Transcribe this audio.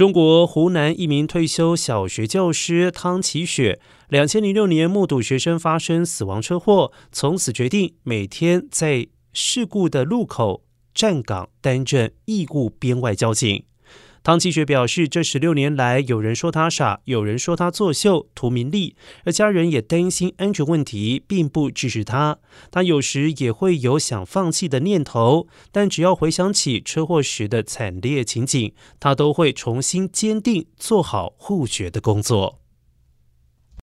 中国湖南一名退休小学教师汤启雪，两千零六年目睹学生发生死亡车祸，从此决定每天在事故的路口站岗，担任义务编外交警。汤继学表示，这十六年来，有人说他傻，有人说他作秀图名利，而家人也担心安全问题，并不支持他。他有时也会有想放弃的念头，但只要回想起车祸时的惨烈情景，他都会重新坚定做好护学的工作。